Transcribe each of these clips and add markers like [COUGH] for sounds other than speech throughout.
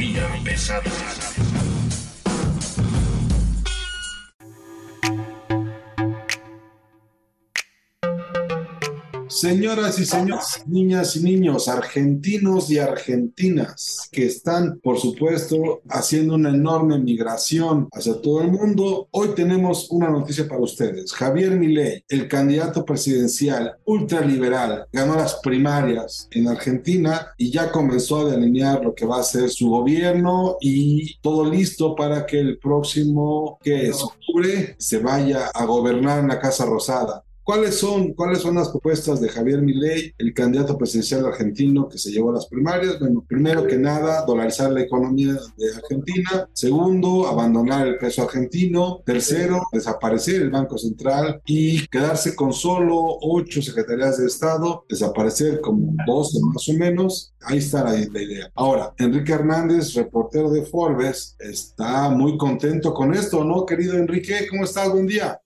Economía pesada. Señoras y señores, niñas y niños, argentinos y argentinas que están, por supuesto, haciendo una enorme migración hacia todo el mundo, hoy tenemos una noticia para ustedes. Javier Milei, el candidato presidencial ultraliberal, ganó las primarias en Argentina y ya comenzó a delinear lo que va a ser su gobierno y todo listo para que el próximo, que es octubre, se vaya a gobernar en la Casa Rosada. ¿Cuáles son, ¿Cuáles son las propuestas de Javier Milei, el candidato presidencial argentino que se llevó a las primarias? Bueno, primero que nada, dolarizar la economía de Argentina. Segundo, abandonar el peso argentino. Tercero, desaparecer el Banco Central y quedarse con solo ocho secretarías de Estado, desaparecer como 12 más o menos. Ahí está la, la idea. Ahora, Enrique Hernández, reportero de Forbes, está muy contento con esto, ¿no, querido Enrique? ¿Cómo estás? Buen día.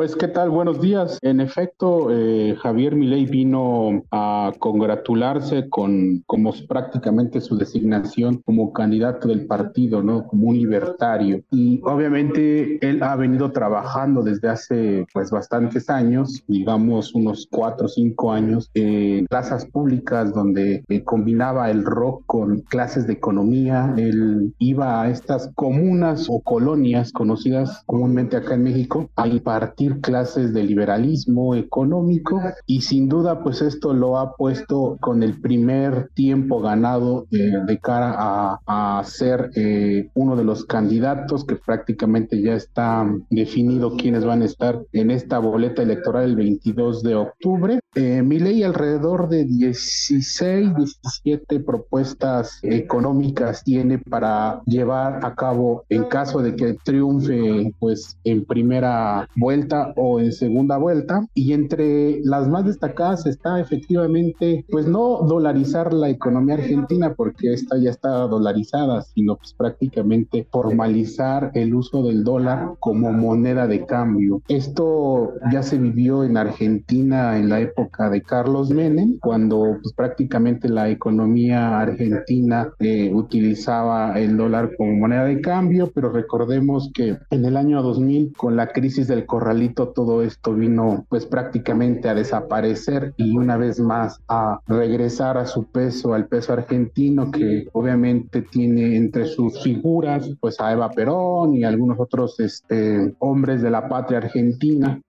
Pues qué tal, buenos días. En efecto, eh, Javier Milei vino a congratularse con como prácticamente su designación como candidato del partido, ¿no? Como un libertario. Y obviamente él ha venido trabajando desde hace pues bastantes años, digamos unos cuatro o cinco años, en plazas públicas donde eh, combinaba el rock con clases de economía. Él iba a estas comunas o colonias conocidas comúnmente acá en México a impartir clases de liberalismo económico y sin duda pues esto lo ha puesto con el primer tiempo ganado eh, de cara a, a ser eh, uno de los candidatos que prácticamente ya está definido quiénes van a estar en esta boleta electoral el 22 de octubre. Eh, mi ley alrededor de 16, 17 propuestas económicas tiene para llevar a cabo en caso de que triunfe pues en primera vuelta o en segunda vuelta. Y entre las más destacadas está efectivamente, pues no dolarizar la economía argentina, porque esta ya está dolarizada, sino pues prácticamente formalizar el uso del dólar como moneda de cambio. Esto ya se vivió en Argentina en la época de Carlos Menem, cuando pues prácticamente la economía argentina eh, utilizaba el dólar como moneda de cambio, pero recordemos que en el año 2000, con la crisis del corralito, todo esto vino pues prácticamente a desaparecer y una vez más a regresar a su peso, al peso argentino que obviamente tiene entre sus figuras pues a Eva Perón y algunos otros este, hombres de la patria argentina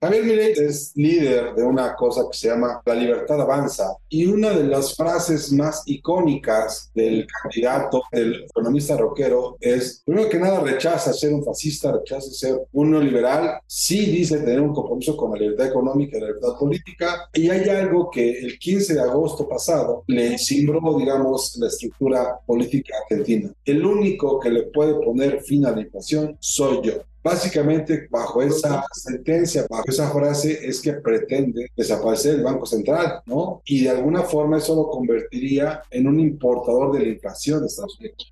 Javier Milei es líder de una cosa que se llama La libertad avanza y una de las frases más icónicas del candidato, el economista rockero, es, primero que nada, rechaza ser un fascista, rechaza ser un neoliberal, sí dice tener un compromiso con la libertad económica y la libertad política, y hay algo que el 15 de agosto pasado le cimbró, digamos, la estructura política argentina. El único que le puede poner fin a la inflación soy yo. Básicamente, bajo esa sentencia, bajo esa frase, es que pretende desaparecer el Banco Central, ¿no? Y de alguna forma eso lo convertiría en un importador de la inflación de Estados Unidos.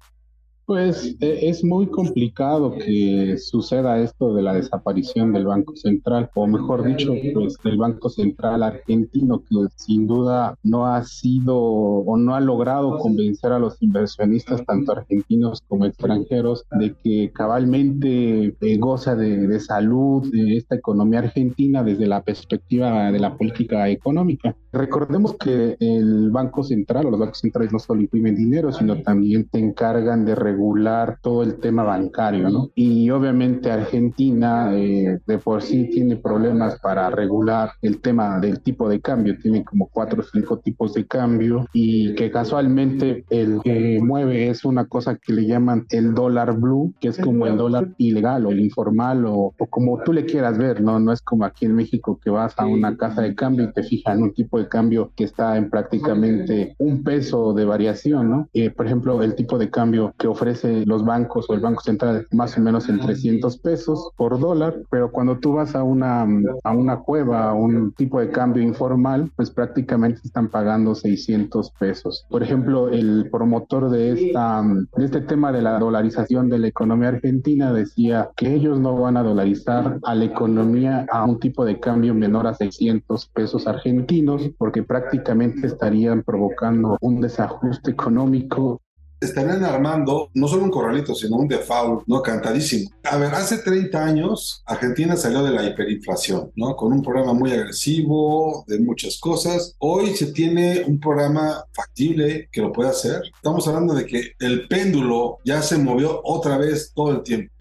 Pues eh, es muy complicado que suceda esto de la desaparición del Banco Central, o mejor dicho, pues del Banco Central argentino, que sin duda no ha sido o no ha logrado convencer a los inversionistas, tanto argentinos como extranjeros, de que cabalmente eh, goza de, de salud de esta economía argentina desde la perspectiva de la política económica. Recordemos que el Banco Central o los bancos centrales no solo imprimen dinero, sino también se encargan de regular regular todo el tema bancario, ¿no? Y obviamente Argentina eh, de por sí tiene problemas para regular el tema del tipo de cambio, tiene como cuatro o cinco tipos de cambio y que casualmente el que mueve es una cosa que le llaman el dólar blue, que es como el dólar ilegal o el informal o, o como tú le quieras ver, ¿no? No es como aquí en México que vas a una casa de cambio y te fijan un tipo de cambio que está en prácticamente un peso de variación, ¿no? Eh, por ejemplo, el tipo de cambio que ofrece los bancos o el Banco Central más o menos en 300 pesos por dólar, pero cuando tú vas a una, a una cueva, a un tipo de cambio informal, pues prácticamente están pagando 600 pesos. Por ejemplo, el promotor de, esta, de este tema de la dolarización de la economía argentina decía que ellos no van a dolarizar a la economía a un tipo de cambio menor a 600 pesos argentinos, porque prácticamente estarían provocando un desajuste económico estarían armando no solo un corralito, sino un default, ¿no? Cantadísimo. A ver, hace 30 años Argentina salió de la hiperinflación, ¿no? Con un programa muy agresivo de muchas cosas. Hoy se tiene un programa factible que lo puede hacer. Estamos hablando de que el péndulo ya se movió otra vez todo el tiempo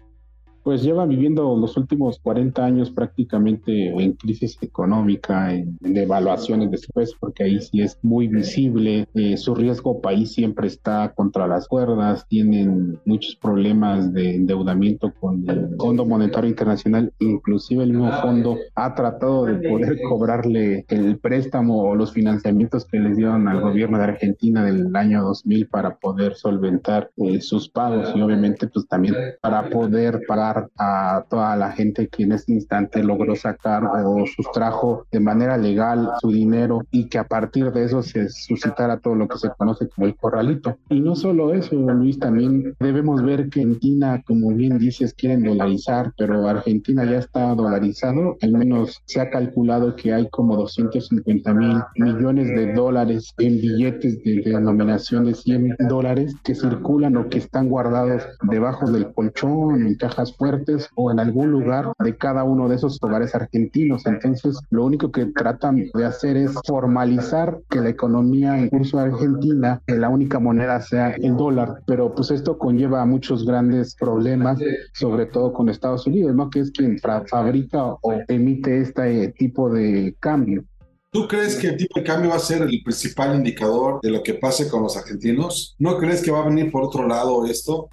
pues lleva viviendo los últimos 40 años prácticamente en crisis económica, en, devaluaciones después, porque ahí sí es muy visible. Eh, su riesgo país siempre está contra las cuerdas, tienen muchos problemas de endeudamiento con el Fondo Monetario Internacional, inclusive el mismo fondo ha tratado de poder cobrarle el préstamo o los financiamientos que les dieron al gobierno de Argentina del año 2000 para poder solventar eh, sus pagos y obviamente pues también para poder pagar a toda la gente que en este instante logró sacar o sustrajo de manera legal su dinero y que a partir de eso se suscitara todo lo que se conoce como el corralito. Y no solo eso, Luis, también debemos ver que Argentina, como bien dices, quieren dolarizar, pero Argentina ya está dolarizado, al menos se ha calculado que hay como 250 mil millones de dólares en billetes de denominación de 100 dólares que circulan o que están guardados debajo del colchón, en cajas fuertes o en algún lugar de cada uno de esos hogares argentinos. Entonces, lo único que tratan de hacer es formalizar que la economía en curso argentina, que la única moneda sea el dólar, pero pues esto conlleva muchos grandes problemas, sobre todo con Estados Unidos, ¿no? Que es quien fabrica o emite este tipo de cambio. ¿Tú crees que el tipo de cambio va a ser el principal indicador de lo que pase con los argentinos? ¿No crees que va a venir por otro lado esto?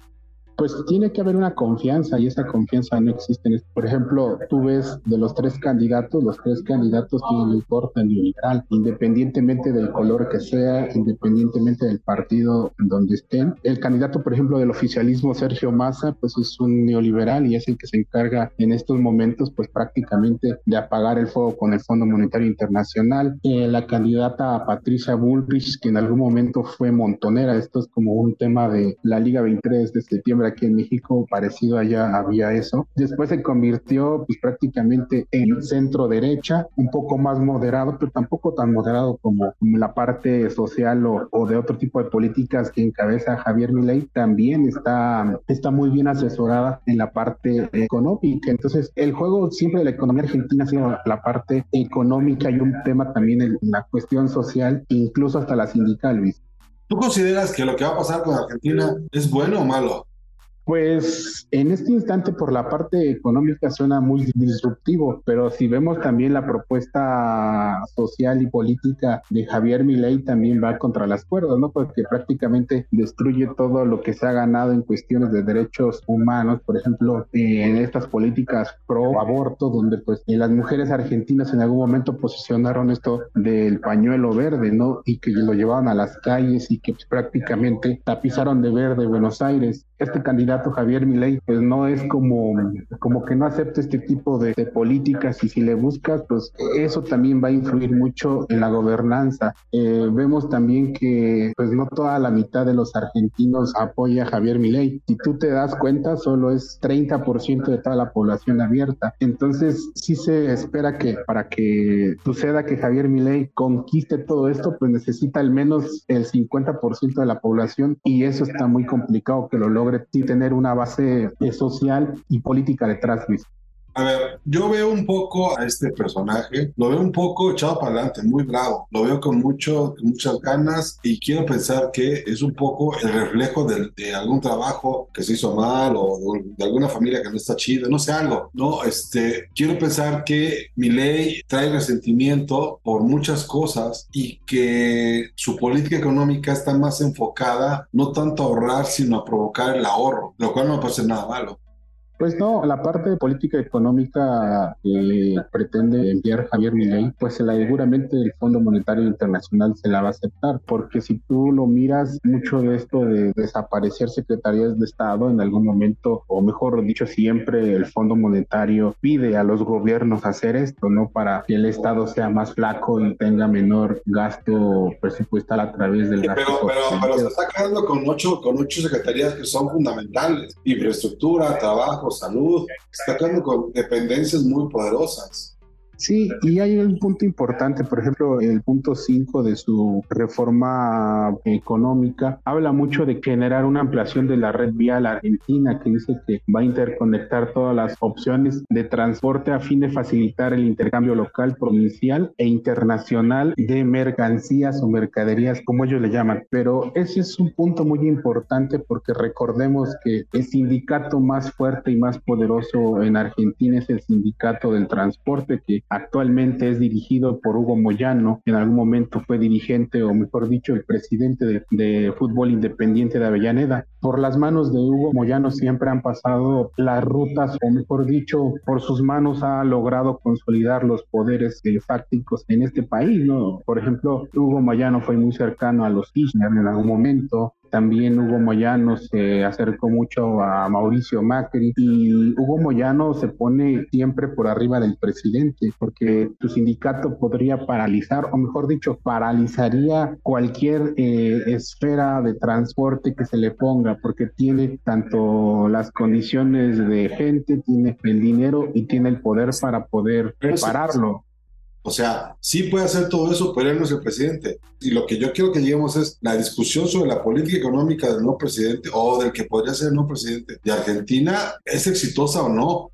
Pues tiene que haber una confianza y esa confianza no existe. Por ejemplo, tú ves de los tres candidatos, los tres candidatos tienen un corte neoliberal, independientemente del color que sea, independientemente del partido donde estén. El candidato, por ejemplo, del oficialismo, Sergio Massa, pues es un neoliberal y es el que se encarga en estos momentos, pues prácticamente de apagar el fuego con el Fondo Monetario Internacional. Eh, la candidata Patricia Bullrich, que en algún momento fue montonera, esto es como un tema de la Liga 23 de septiembre aquí en México, parecido allá había eso. Después se convirtió pues prácticamente en centro derecha, un poco más moderado, pero tampoco tan moderado como, la parte social o, de otro tipo de políticas que encabeza Javier Milei, también está, está muy bien asesorada en la parte económica. Entonces, el juego siempre de la economía argentina ha sido la parte económica y un tema también en la cuestión social, incluso hasta la sindical, Luis. ¿Tú consideras que lo que va a pasar con Argentina es bueno o malo? Pues en este instante por la parte económica suena muy disruptivo, pero si vemos también la propuesta social y política de Javier Milei también va contra las cuerdas, ¿no? Porque prácticamente destruye todo lo que se ha ganado en cuestiones de derechos humanos, por ejemplo, en estas políticas pro aborto, donde pues las mujeres argentinas en algún momento posicionaron esto del pañuelo verde, ¿no? Y que lo llevaban a las calles y que prácticamente tapizaron de verde Buenos Aires este candidato Javier Milei pues no es como, como que no acepta este tipo de, políticas y si le buscas pues eso también va a influir mucho en la gobernanza. Eh, vemos también que pues no toda la mitad de los argentinos apoya a Javier Milei. Si tú te das cuenta solo es 30% de toda la población abierta. Entonces sí se espera que para que suceda que Javier Milei conquiste todo esto pues necesita al menos el 50% de la población y eso está muy complicado que lo logre y tener una base eh, social y política detrás, Luis. A ver, yo veo un poco a este personaje, lo veo un poco echado para adelante, muy bravo, lo veo con, mucho, muchas ganas y quiero pensar que es un poco el reflejo de, de algún trabajo que se hizo mal o de, de, alguna familia que no está chida, no sé, algo, ¿no? Este, quiero pensar que mi ley trae resentimiento por muchas cosas y que su política económica está más enfocada no tanto a ahorrar, sino a provocar el ahorro, lo cual no me parece nada malo. Pues no, la parte de política económica que pretende enviar Javier Milei, pues seguramente el Fondo Monetario Internacional se la va a aceptar, porque si tú lo miras, mucho de esto de desaparecer secretarías de Estado en algún momento, o mejor dicho, siempre el Fondo Monetario pide a los gobiernos hacer esto, ¿no? Para que el Estado sea más flaco y tenga menor gasto presupuestal a través del gasto. Pero, pero, pero se está quedando con ocho, con ocho secretarías que son fundamentales, infraestructura, trabajo salud, está con dependencias muy poderosas. Sí, y hay un punto importante, por ejemplo, el punto 5 de su reforma económica habla mucho de generar una ampliación de la red vial argentina, que dice que va a interconectar todas las opciones de transporte a fin de facilitar el intercambio local, provincial e internacional de mercancías o mercaderías, como ellos le llaman. Pero ese es un punto muy importante porque recordemos que el sindicato más fuerte y más poderoso en Argentina es el sindicato del transporte, que Actualmente es dirigido por Hugo Moyano, en algún momento fue dirigente o mejor dicho el presidente de, fútbol independiente de Avellaneda. Por las manos de Hugo Moyano siempre han pasado las rutas o mejor dicho por sus manos ha logrado consolidar los poderes eh, fácticos en este país. Por ejemplo, Hugo Moyano fue muy cercano a los Kirchner en algún momento, también Hugo Moyano se acercó mucho a Mauricio Macri y Hugo Moyano se pone siempre por arriba del presidente porque tu sindicato podría paralizar, o mejor dicho, paralizaría cualquier eh, esfera de transporte que se le ponga porque tiene tanto las condiciones de gente, tiene el dinero y tiene el poder para poder prepararlo. O sea, sí puede hacer todo eso, pero él no es el presidente. Y lo que yo quiero que lleguemos es la discusión sobre la política económica del no presidente o del que podría ser el no presidente de Argentina, ¿es exitosa o no?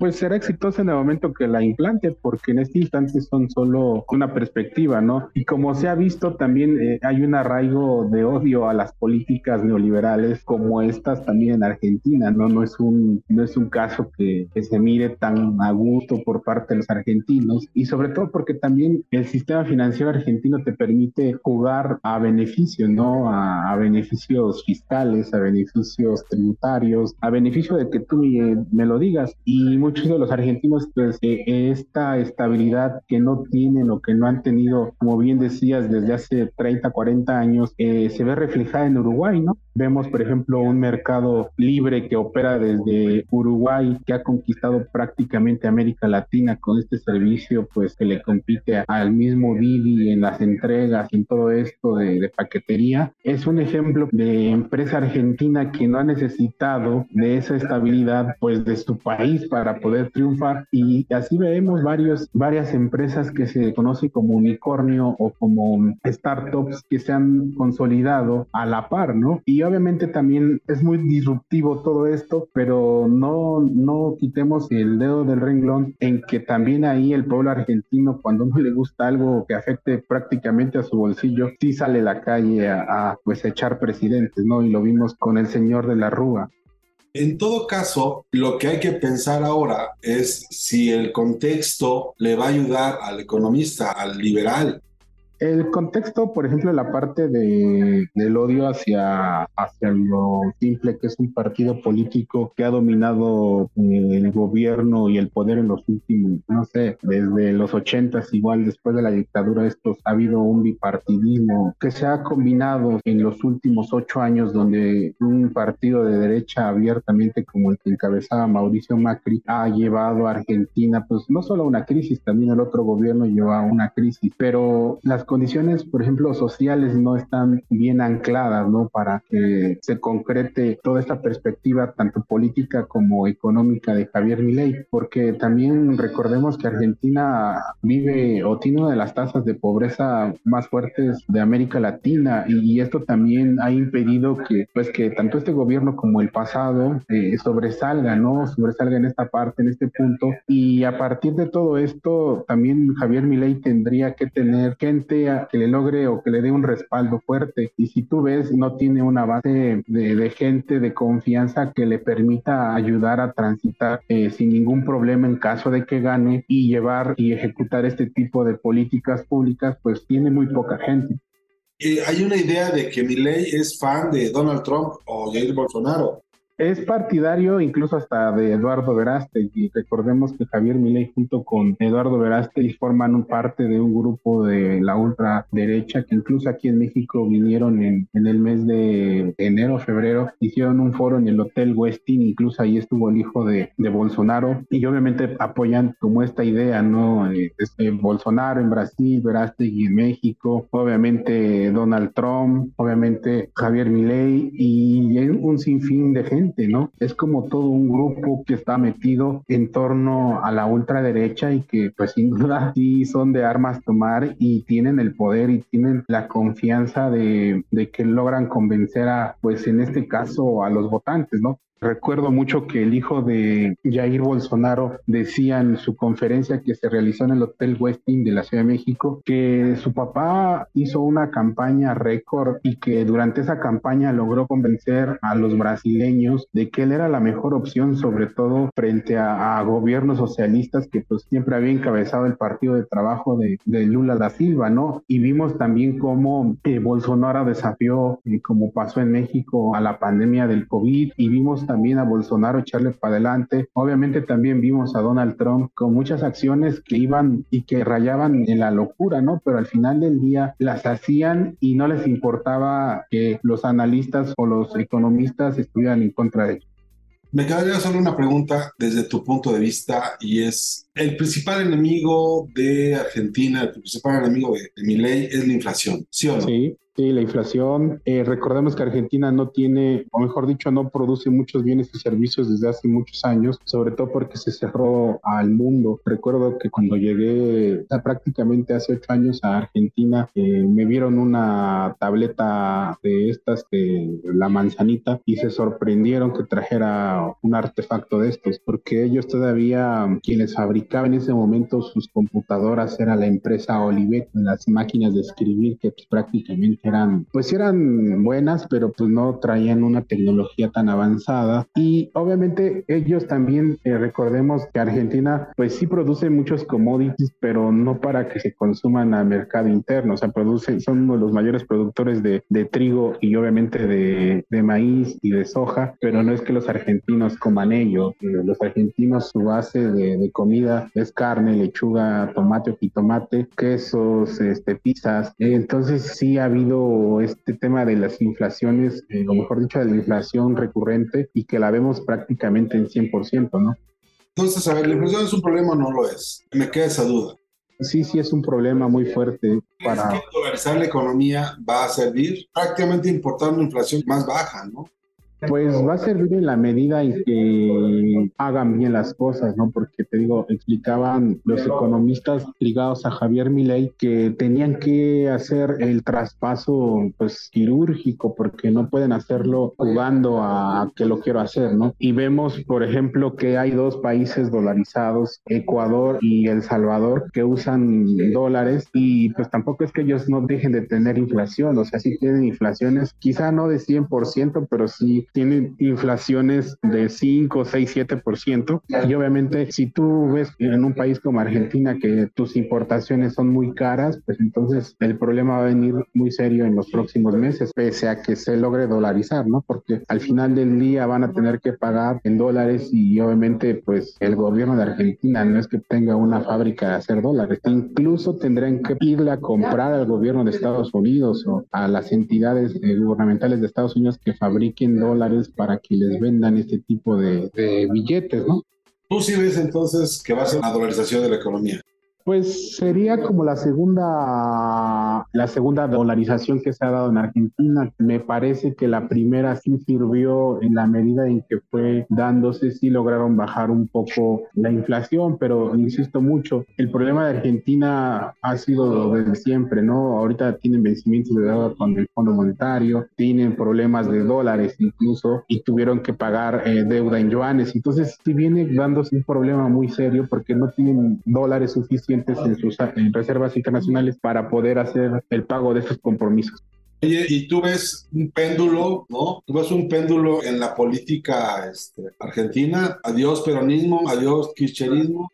Pues será exitosa en el momento que la implante, porque en este instante son solo una perspectiva, ¿no? Y como se ha visto, también eh, hay un arraigo de odio a las políticas neoliberales como estas también en Argentina, ¿no? No es un, no es un caso que, se mire tan a gusto por parte de los argentinos y sobre todo porque también el sistema financiero argentino te permite jugar a beneficio, ¿no? A, beneficios fiscales, a beneficios tributarios, a beneficio de que tú me, me lo digas y muchos de los argentinos, pues eh, esta estabilidad que no tienen o que no han tenido, como bien decías, desde hace 30, 40 años, eh, se ve reflejada en Uruguay, ¿no? Vemos, por ejemplo, un mercado libre que opera desde Uruguay, que ha conquistado prácticamente América Latina con este servicio, pues que le compite al mismo Didi en las entregas, en todo esto de, de paquetería. Es un ejemplo de empresa argentina que no ha necesitado de esa estabilidad, pues de su país para poder triunfar y así vemos varios, varias empresas que se conocen como unicornio o como startups que se han consolidado a la par, ¿no? Y obviamente también es muy disruptivo todo esto, pero no, no quitemos el dedo del renglón en que también ahí el pueblo argentino cuando no le gusta algo que afecte prácticamente a su bolsillo, sí sale a la calle a, a pues echar presidentes, ¿no? Y lo vimos con el señor de la Rúa. En todo caso, lo que hay que pensar ahora es si el contexto le va a ayudar al economista, al liberal, el contexto, por ejemplo, la parte de, del odio hacia, hacia lo simple que es un partido político que ha dominado eh, el gobierno y el poder en los últimos, no sé, desde los ochentas, igual después de la dictadura, estos ha habido un bipartidismo que se ha combinado en los últimos ocho años, donde un partido de derecha abiertamente como el que encabezaba Mauricio Macri ha llevado a Argentina, pues no solo a una crisis, también el otro gobierno llevó a una crisis, pero las condiciones, por ejemplo, sociales no están bien ancladas, ¿no? Para que se concrete toda esta perspectiva, tanto política como económica de Javier Milei, porque también recordemos que Argentina vive o tiene una de las tasas de pobreza más fuertes de América Latina y, esto también ha impedido que, pues, que tanto este gobierno como el pasado eh, sobresalga, ¿no? Sobresalga en esta parte, en este punto. Y a partir de todo esto, también Javier Milei tendría que tener gente que le logre o que le dé un respaldo fuerte. Y si tú ves, no tiene una base de, gente de confianza que le permita ayudar a transitar eh, sin ningún problema en caso de que gane y llevar y ejecutar este tipo de políticas públicas, pues tiene muy poca gente. Eh, hay una idea de que Milei es fan de Donald Trump o Jair Bolsonaro. Es partidario incluso hasta de Eduardo Verástegui. Recordemos que Javier Milei junto con Eduardo Verástegui forman un parte de un grupo de la ultraderecha que incluso aquí en México vinieron en, el mes de enero, febrero, hicieron un foro en el Hotel Westin, incluso ahí estuvo el hijo de, Bolsonaro y obviamente apoyan como esta idea, ¿no? Este, Bolsonaro en Brasil, Verástegui en México, obviamente Donald Trump, obviamente Javier Milei y un sinfín de gente ¿no? Es como todo un grupo que está metido en torno a la ultraderecha y que pues sin duda [LAUGHS] sí son de armas tomar y tienen el poder y tienen la confianza de, de que logran convencer a, pues en este caso, a los votantes, ¿no? Recuerdo mucho que el hijo de Jair Bolsonaro decía en su conferencia que se realizó en el Hotel Westin de la Ciudad de México que su papá hizo una campaña récord y que durante esa campaña logró convencer a los brasileños de que él era la mejor opción, sobre todo frente a, gobiernos socialistas que pues siempre había encabezado el partido de trabajo de, Lula da Silva, ¿no? Y vimos también cómo eh, Bolsonaro desafió, eh, como pasó en México, a la pandemia del COVID y vimos también a Bolsonaro echarle para adelante. Obviamente también vimos a Donald Trump con muchas acciones que iban y que rayaban en la locura, ¿no? Pero al final del día las hacían y no les importaba que los analistas o los economistas estuvieran en contra de ellos. Me quedaría solo una pregunta desde tu punto de vista y es, el principal enemigo de Argentina, el principal enemigo de, de mi ley es la inflación, ¿sí o no? Sí. Sí, la inflación. Eh, recordemos que Argentina no tiene, o mejor dicho, no produce muchos bienes y servicios desde hace muchos años, sobre todo porque se cerró al mundo. Recuerdo que cuando llegué prácticamente hace ocho años a Argentina, eh, me vieron una tableta de estas de la manzanita y se sorprendieron que trajera un artefacto de estos, porque ellos todavía, quienes fabricaban en ese momento sus computadoras era la empresa Olivet, las máquinas de escribir que pues, prácticamente eran, pues eran buenas, pero pues no traían una tecnología tan avanzada. Y obviamente ellos también, eh, recordemos que Argentina, pues sí produce muchos commodities, pero no para que se consuman a mercado interno, o sea, producen, son uno de los mayores productores de, de trigo y obviamente de, de, maíz y de soja, pero no es que los argentinos coman ello. Eh, los argentinos, su base de, de comida es carne, lechuga, tomate o jitomate, quesos, este, pizzas. Entonces sí ha habido este tema de las inflaciones, eh, o mejor dicho, de la inflación recurrente y que la vemos prácticamente en 100%, ¿no? Entonces, a ver, ¿la inflación es un problema o no lo es? Me queda esa duda. Sí, sí, es un problema muy fuerte para... ¿Es que dolarizar la economía va a servir? Prácticamente importar una inflación más baja, ¿no? Pues va a servir en la medida en que hagan bien las cosas, ¿no? Porque te digo, explicaban los economistas ligados a Javier Milei que tenían que hacer el traspaso pues quirúrgico porque no pueden hacerlo jugando a que lo quiero hacer, ¿no? Y vemos, por ejemplo, que hay dos países dolarizados, Ecuador y El Salvador, que usan dólares y pues tampoco es que ellos no dejen de tener inflación, o sea, sí tienen inflaciones, quizá no de 100%, pero sí tienen inflaciones de 5, 6, 7%. Y obviamente, si tú ves en un país como Argentina que tus importaciones son muy caras, pues entonces el problema va a venir muy serio en los próximos meses, pese a que se logre dolarizar, ¿no? Porque al final del día van a tener que pagar en dólares y obviamente, pues el gobierno de Argentina no es que tenga una fábrica de hacer dólares, incluso tendrán que irle a comprar al gobierno de Estados Unidos o a las entidades gubernamentales de Estados Unidos que fabriquen dólares para que les vendan este tipo de, billetes, ¿no? Tú sí ves entonces que va a ser la dolarización de la economía. Pues sería como la segunda, la segunda dolarización que se ha dado en Argentina. Me parece que la primera sí sirvió en la medida en que fue dándose, sí lograron bajar un poco la inflación, pero insisto mucho, el problema de Argentina ha sido desde siempre, ¿no? Ahorita tienen vencimientos de deuda con el Fondo Monetario, tienen problemas de dólares incluso y tuvieron que pagar eh, deuda en yuanes. Entonces, sí viene dándose un problema muy serio porque no tienen dólares suficientes en sus reservas internacionales para poder hacer el pago de esos compromisos. Oye, y tú ves un péndulo, ¿no? Tú ves un péndulo en la política este, argentina. Adiós peronismo, adiós kirchnerismo.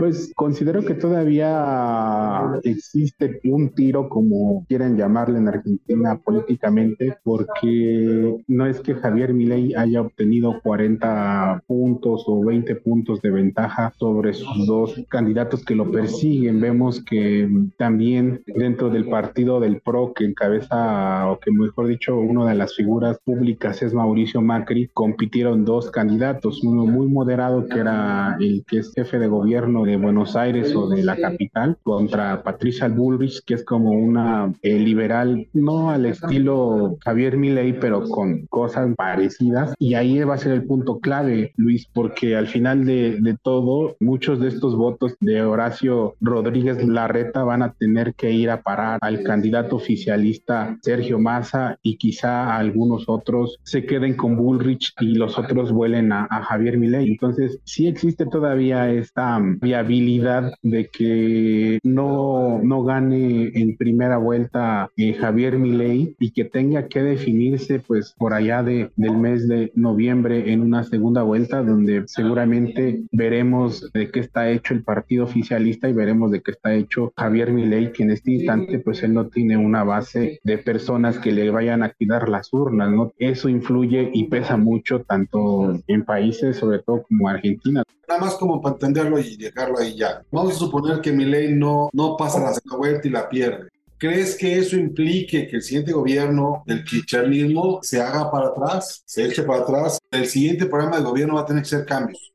Pues considero que todavía existe un tiro, como quieran llamarle en Argentina políticamente, porque no es que Javier Milei haya obtenido 40 puntos o 20 puntos de ventaja sobre sus dos candidatos que lo persiguen. Vemos que también dentro del partido del PRO que encabeza, o que mejor dicho, una de las figuras públicas es Mauricio Macri, compitieron dos candidatos, uno muy moderado que era el que es jefe de gobierno de Buenos Aires o de la capital contra Patricia Bullrich, que es como una eh, liberal, no al estilo Javier Milei, pero con cosas parecidas. Y ahí va a ser el punto clave, Luis, porque al final de, de todo, muchos de estos votos de Horacio Rodríguez Larreta van a tener que ir a parar al candidato oficialista Sergio Massa y quizá algunos otros se queden con Bullrich y los otros vuelen a, a Javier Milei. Entonces, sí existe todavía esta vía viabilidad de que no, no gane en primera vuelta eh, Javier Milei y que tenga que definirse pues por allá de, del mes de noviembre en una segunda vuelta donde seguramente veremos de qué está hecho el partido oficialista y veremos de qué está hecho Javier Milei que en este instante pues él no tiene una base de personas que le vayan a cuidar las urnas, ¿no? Eso influye y pesa mucho tanto en países sobre todo como Argentina. Nada más como para entenderlo y dejar ahí ya. Vamos a suponer que mi ley no, no pasa la segunda vuelta y la pierde. ¿Crees que eso implique que el siguiente gobierno del kirchnerismo se haga para atrás, se eche para atrás? El siguiente programa de gobierno va a tener que ser cambios.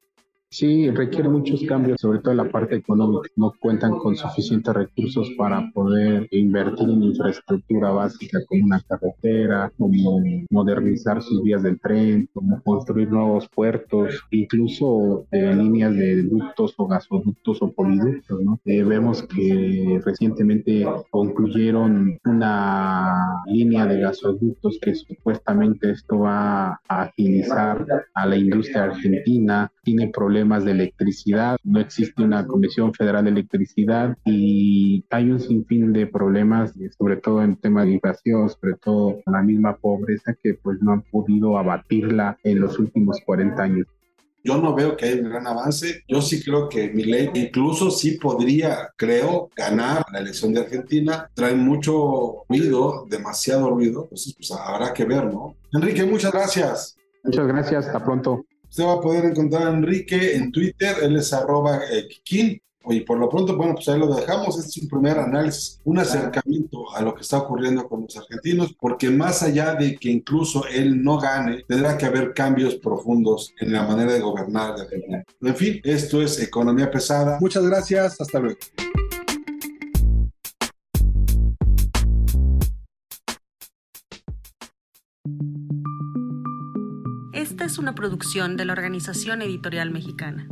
Sí, requiere muchos cambios, sobre todo en la parte económica. No cuentan con suficientes recursos para poder invertir en infraestructura básica como una carretera, como modernizar sus vías del tren, como construir nuevos puertos, incluso eh, líneas de ductos o gasoductos o poliductos. ¿no? Eh, vemos que recientemente concluyeron una línea de gasoductos que supuestamente esto va a agilizar a la industria argentina, tiene problemas de electricidad, no existe una Comisión Federal de Electricidad y hay un sinfín de problemas, sobre todo en tema de inflación, sobre todo la misma pobreza que pues no han podido abatirla en los últimos 40 años. Yo no veo que haya un gran avance. Yo sí creo que mi ley incluso sí podría, creo, ganar la elección de Argentina. Trae mucho ruido, demasiado ruido. Entonces, pues habrá que ver, ¿no? Enrique, muchas gracias. Muchas gracias. Hasta pronto. Usted va a poder encontrar a Enrique en Twitter, él es arroba eh, Kikín. Y por lo pronto, bueno, pues ahí lo dejamos. Este es un primer análisis, un acercamiento a lo que está ocurriendo con los argentinos, porque más allá de que incluso él no gane, tendrá que haber cambios profundos en la manera de gobernar de Argentina. En fin, esto es Economía Pesada. Muchas gracias, hasta luego. Es una producción de la Organización Editorial Mexicana.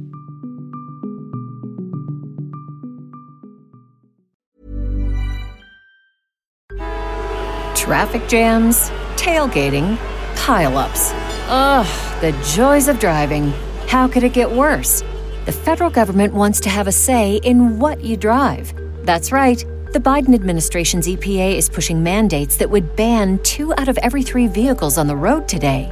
Traffic jams, tailgating, pileups. Ugh, the joys of driving. How could it get worse? The federal government wants to have a say in what you drive. That's right. The Biden administration's EPA is pushing mandates that would ban two out of every three vehicles on the road today.